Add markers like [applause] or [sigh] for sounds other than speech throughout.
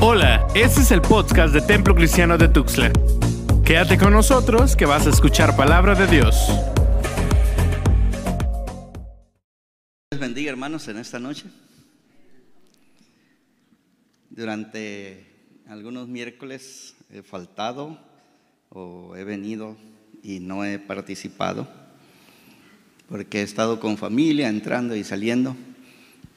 Hola, este es el podcast de Templo Cristiano de Tuxtla. Quédate con nosotros que vas a escuchar palabra de Dios. Les bendiga hermanos en esta noche. Durante algunos miércoles he faltado o he venido y no he participado porque he estado con familia entrando y saliendo,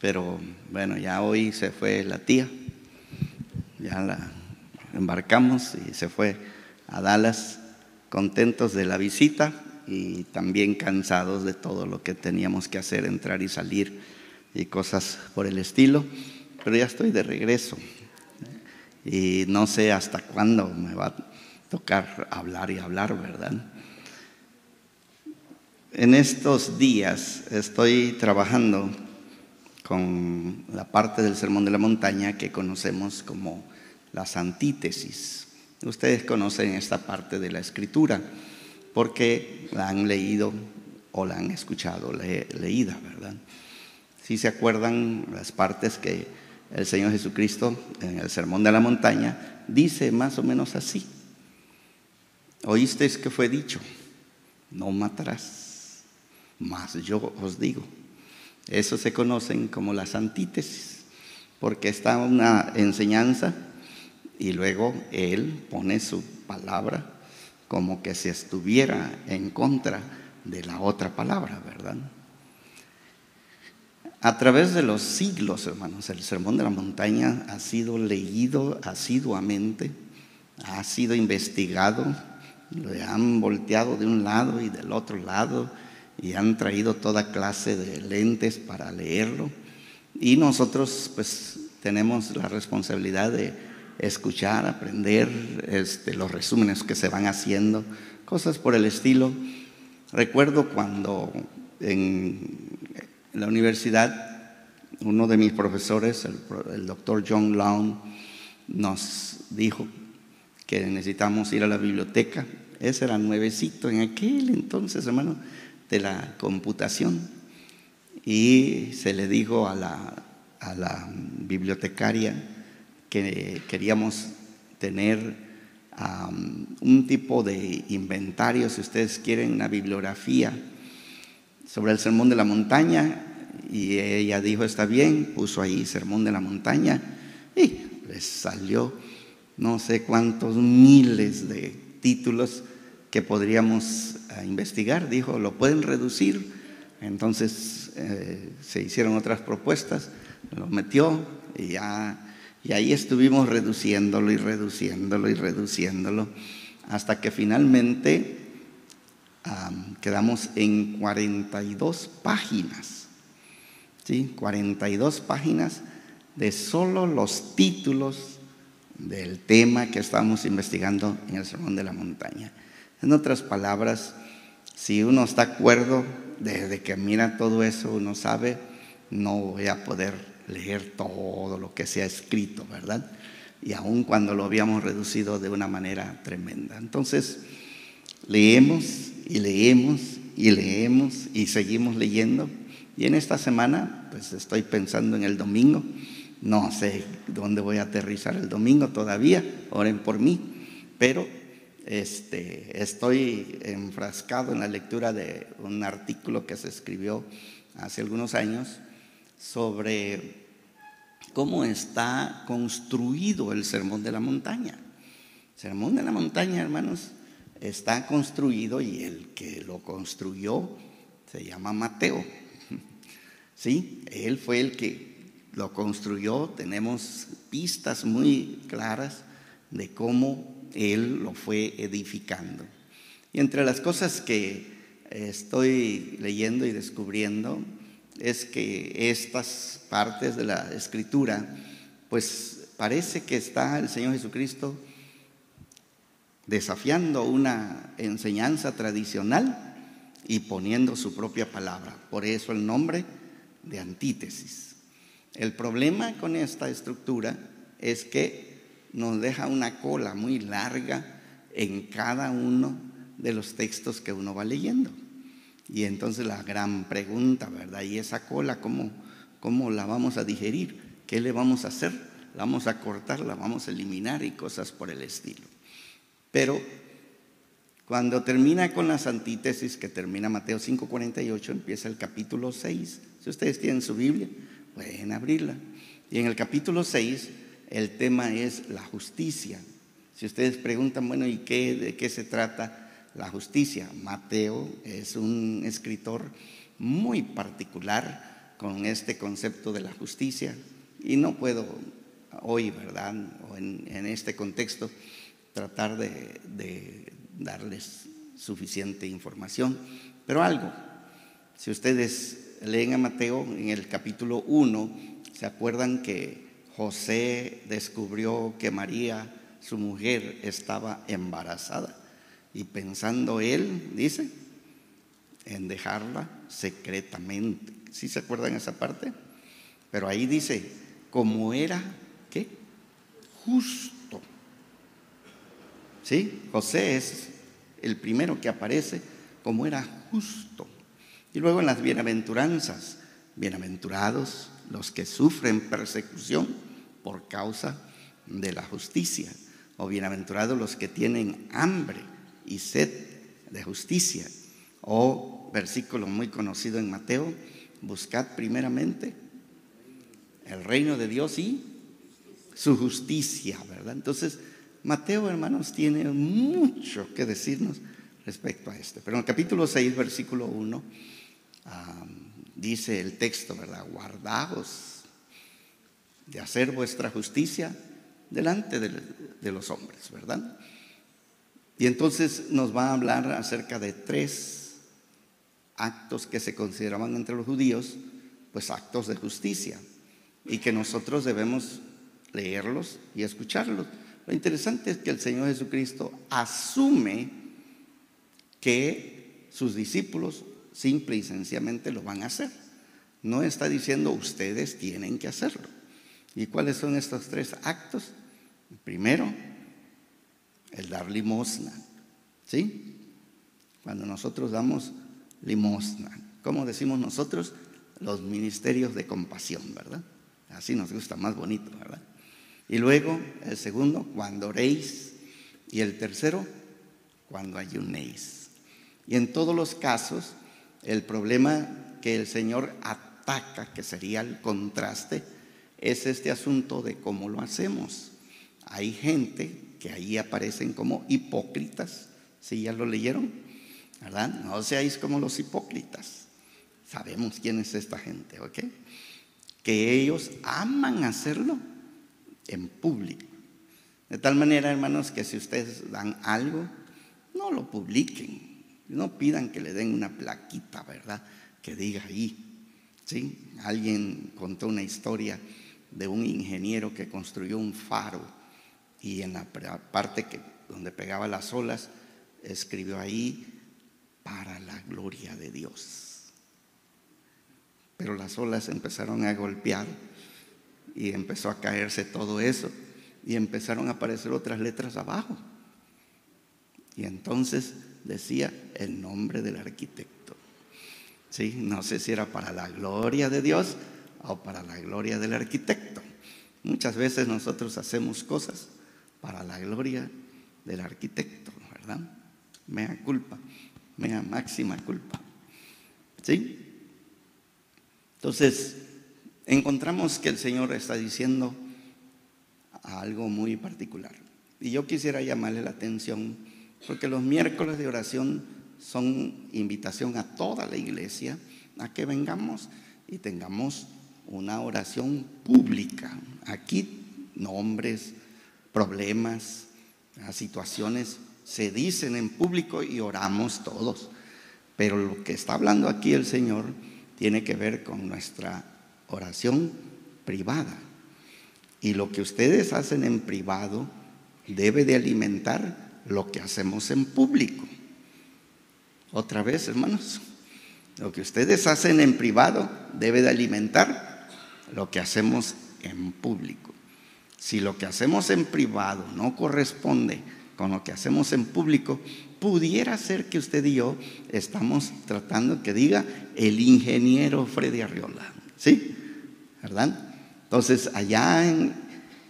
pero bueno, ya hoy se fue la tía, ya la embarcamos y se fue a Dallas contentos de la visita y también cansados de todo lo que teníamos que hacer, entrar y salir y cosas por el estilo, pero ya estoy de regreso y no sé hasta cuándo me va a tocar hablar y hablar, ¿verdad? En estos días estoy trabajando con la parte del Sermón de la Montaña que conocemos como las antítesis. Ustedes conocen esta parte de la escritura porque la han leído o la han escuchado leída, ¿verdad? Si se acuerdan las partes que el Señor Jesucristo en el Sermón de la Montaña dice más o menos así. Oísteis que fue dicho, no matarás, mas yo os digo. Eso se conocen como las antítesis, porque está una enseñanza y luego él pone su palabra como que si estuviera en contra de la otra palabra, ¿verdad? A través de los siglos, hermanos, el Sermón de la Montaña ha sido leído asiduamente, ha sido investigado, lo han volteado de un lado y del otro lado y han traído toda clase de lentes para leerlo. Y nosotros pues tenemos la responsabilidad de escuchar, aprender este, los resúmenes que se van haciendo, cosas por el estilo. Recuerdo cuando en la universidad uno de mis profesores, el, doctor John Long, nos dijo que necesitamos ir a la biblioteca. Ese era nuevecito en aquel entonces, hermano, de la computación. Y se le dijo a la, bibliotecaria, que queríamos tener un tipo de inventario, si ustedes quieren, una bibliografía sobre el Sermón de la Montaña. Y ella dijo, está bien, puso ahí Sermón de la Montaña y les salió no sé cuántos miles de títulos que podríamos eh, investigar. Dijo, lo pueden reducir. Entonces eh, se hicieron otras propuestas, lo metió y ya y ahí estuvimos reduciéndolo y reduciéndolo y reduciéndolo hasta que finalmente quedamos en 42 páginas. ¿sí? 42 páginas de solo los títulos del tema que estamos investigando en el Sermón de la Montaña. En otras palabras, si uno está acuerdo, desde que mira todo eso, uno sabe, no voy a poder leer todo lo que se ha escrito, ¿verdad? Y aun cuando lo habíamos reducido de una manera tremenda. Entonces, leemos y leemos y leemos y seguimos leyendo. Y en esta semana, pues estoy pensando en el domingo. No sé dónde voy a aterrizar el domingo todavía, oren por mí, pero este, estoy enfrascado en la lectura de un artículo que se escribió hace algunos años sobre cómo está construido el Sermón de la Montaña. El Sermón de la Montaña, hermanos, está construido y el que lo construyó se llama Mateo. [laughs] Sí, él fue el que lo construyó. Tenemos pistas muy claras de cómo él lo fue edificando. Y entre las cosas que estoy leyendo y descubriendo, es que estas partes de la escritura, pues parece que está el Señor Jesucristo desafiando una enseñanza tradicional y poniendo su propia palabra. Por eso el nombre de antítesis. El problema con esta estructura es que nos deja una cola muy larga en cada uno de los textos que uno va leyendo. Y entonces la gran pregunta, ¿verdad? ¿Y esa cola cómo, cómo la vamos a digerir? ¿Qué le vamos a hacer la vamos a cortar, la vamos a eliminar y cosas por el estilo. Pero cuando termina con las antítesis, que termina Mateo 5:48, empieza el capítulo 6. Si ustedes tienen su Biblia, pueden abrirla. Y en el capítulo 6 el tema es la justicia. Si ustedes preguntan, bueno, ¿y qué, de qué se trata la justicia? Mateo es un escritor muy particular con este concepto de la justicia y no puedo hoy, ¿verdad? O en, este contexto tratar de, de darles suficiente información, pero algo. Si ustedes leen a Mateo en el capítulo 1, se acuerdan que José descubrió que María, su mujer, estaba embarazada y pensando él, dice, en dejarla secretamente. ¿Sí se acuerdan esa parte? Pero ahí dice, como era, ¿qué? Justo. ¿Sí? José es el primero que aparece como era justo. Y luego en las bienaventuranzas, bienaventurados los que sufren persecución por causa de la justicia, o bienaventurados los que tienen hambre y sed de justicia, o versículo muy conocido en Mateo, buscad primeramente el reino de Dios y su justicia, ¿verdad? Entonces, Mateo, hermanos, tiene mucho que decirnos respecto a esto. Pero en el capítulo 6, versículo 1, dice el texto, ¿verdad? Guardaos de hacer vuestra justicia delante de, los hombres, ¿verdad? Y entonces nos va a hablar acerca de tres actos que se consideraban entre los judíos, pues actos de justicia, y que nosotros debemos leerlos y escucharlos. Lo interesante es que el Señor Jesucristo asume que sus discípulos simple y sencillamente lo van a hacer. No está diciendo ustedes tienen que hacerlo. ¿Y cuáles son estos tres actos? Primero, el dar limosna. ¿Sí? Cuando nosotros damos limosna. ¿Cómo decimos nosotros? Los ministerios de compasión, ¿verdad? Así nos gusta, más bonito, ¿verdad? Y luego, el segundo, cuando oréis. Y el tercero, cuando ayunéis. Y en todos los casos, el problema que el Señor ataca, que sería el contraste, es este asunto de cómo lo hacemos. Hay gente que ahí aparecen como hipócritas, si ya lo leyeron, ¿verdad? No seáis como los hipócritas. Sabemos quién es esta gente, ¿ok? Que ellos aman hacerlo en público. De tal manera, hermanos, que si ustedes dan algo, no lo publiquen. No pidan que le den una plaquita, ¿verdad? Que diga ahí. ¿Sí? Alguien contó una historia de un ingeniero que construyó un faro y en la parte que, donde pegaba las olas escribió ahí para la gloria de Dios. Pero las olas empezaron a golpear y empezó a caerse todo eso y empezaron a aparecer otras letras abajo. Y entonces decía el nombre del arquitecto. ¿Sí? No sé si era para la gloria de Dios o para la gloria del arquitecto. Muchas veces nosotros hacemos cosas para la gloria del arquitecto, ¿verdad? Mea culpa, mea máxima culpa. ¿Sí? Entonces, encontramos que el Señor está diciendo algo muy particular. Y yo quisiera llamarle la atención porque los miércoles de oración son invitación a toda la iglesia a que vengamos y tengamos una oración pública. Aquí nombres, problemas, situaciones se dicen en público y oramos todos. Pero lo que está hablando aquí el Señor tiene que ver con nuestra oración privada. Y lo que ustedes hacen en privado debe de alimentar lo que hacemos en público. Otra vez, hermanos, lo que ustedes hacen en privado debe de alimentar lo que hacemos en público. Si lo que hacemos en privado no corresponde con lo que hacemos en público, pudiera ser que usted y yo estamos tratando que diga el ingeniero Freddy Arriola. ¿Sí? ¿Verdad? Entonces, allá en,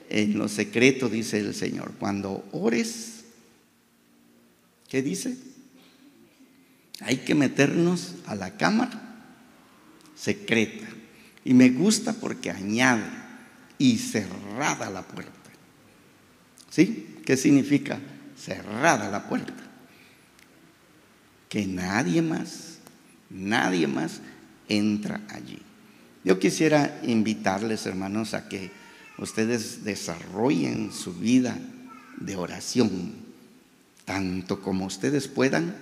en lo secreto, dice el Señor. Cuando ores, ¿qué dice? Hay que meternos a la cámara secreta. Y me gusta porque añade y cerrada la puerta. ¿Sí? ¿Qué significa cerrada la puerta? Que nadie más, nadie más entra allí. Yo quisiera invitarles, hermanos, a que ustedes desarrollen su vida de oración, tanto como ustedes puedan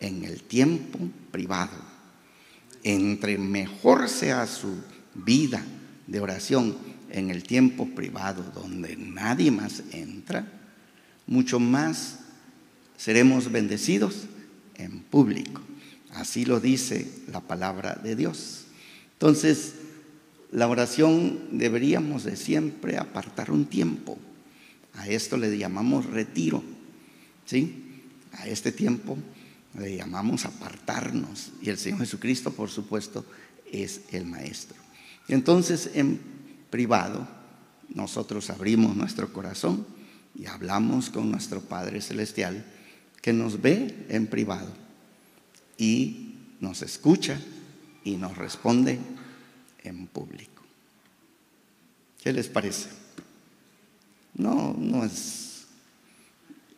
en el tiempo privado. Entre mejor sea su vida de oración en el tiempo privado, donde nadie más entra, mucho más seremos bendecidos en público. Así lo dice la palabra de Dios. Entonces, la oración deberíamos de siempre apartar un tiempo. A esto le llamamos retiro. ¿Sí? A este tiempo le llamamos apartarnos. Y el Señor Jesucristo, por supuesto, es el Maestro. entonces, en privado, nosotros abrimos nuestro corazón y hablamos con nuestro Padre Celestial, que nos ve en privado y nos escucha y nos responde en público. ¿Qué les parece? No, no es,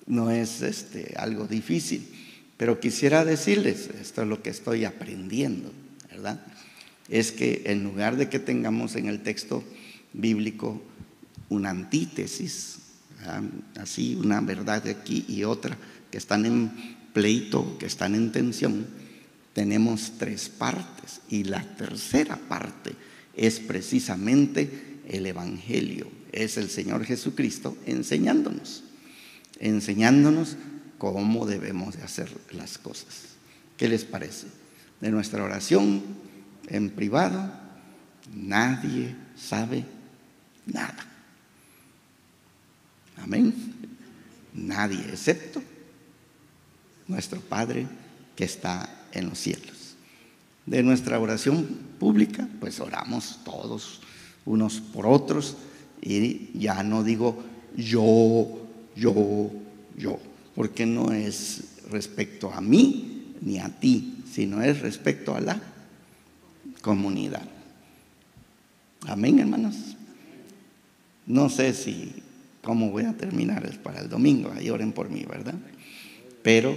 no es este, algo difícil, pero quisiera decirles, esto es lo que estoy aprendiendo, ¿verdad? Es que en lugar de que tengamos en el texto bíblico una antítesis, así una verdad de aquí y otra, que están en pleito, que están en tensión, tenemos tres partes y la tercera parte es precisamente el Evangelio, es el Señor Jesucristo enseñándonos, enseñándonos cómo debemos de hacer las cosas. ¿Qué les parece? De nuestra oración en privado, nadie sabe nada. Amén. Nadie, excepto nuestro Padre que está en los cielos. De nuestra oración pública, pues oramos todos unos por otros y ya no digo yo, yo, yo, porque no es respecto a mí ni a ti, sino es respecto a la comunidad. Amén, hermanos. No sé si cómo voy a terminar para el domingo, ahí oren por mí, ¿verdad? Pero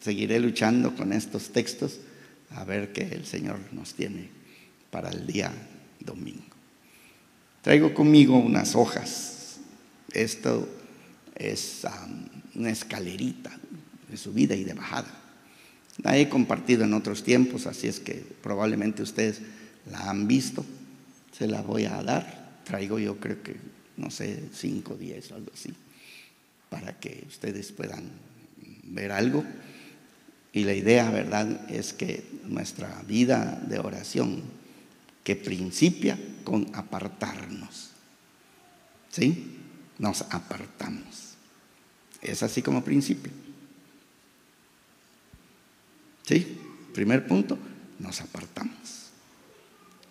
seguiré luchando con estos textos a ver qué el Señor nos tiene para el día domingo. Traigo conmigo unas hojas. Esto es una escalerita de subida y de bajada. La he compartido en otros tiempos, así es que probablemente ustedes la han visto. Se la voy a dar. Traigo yo creo que, no sé, 5, 10 o algo así, para que ustedes puedan ver algo. Y la idea, ¿verdad?, es que nuestra vida de oración, que principia con apartarnos, ¿sí? Nos apartamos. Es así como principio. ¿Sí? Primer punto, nos apartamos.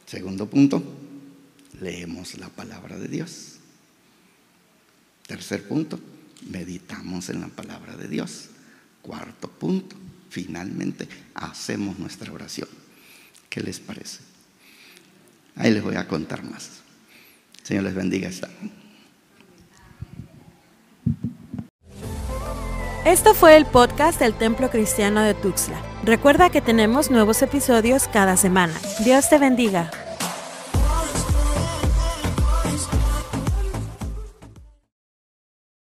Segundo punto, leemos la palabra de Dios. Tercer punto, meditamos en la palabra de Dios. Cuarto punto, finalmente hacemos nuestra oración. ¿Qué les parece? Ahí les voy a contar más. Señor les bendiga esta. Esto fue el podcast del Templo Cristiano de Tuxtla. Recuerda que tenemos nuevos episodios cada semana. Dios te bendiga.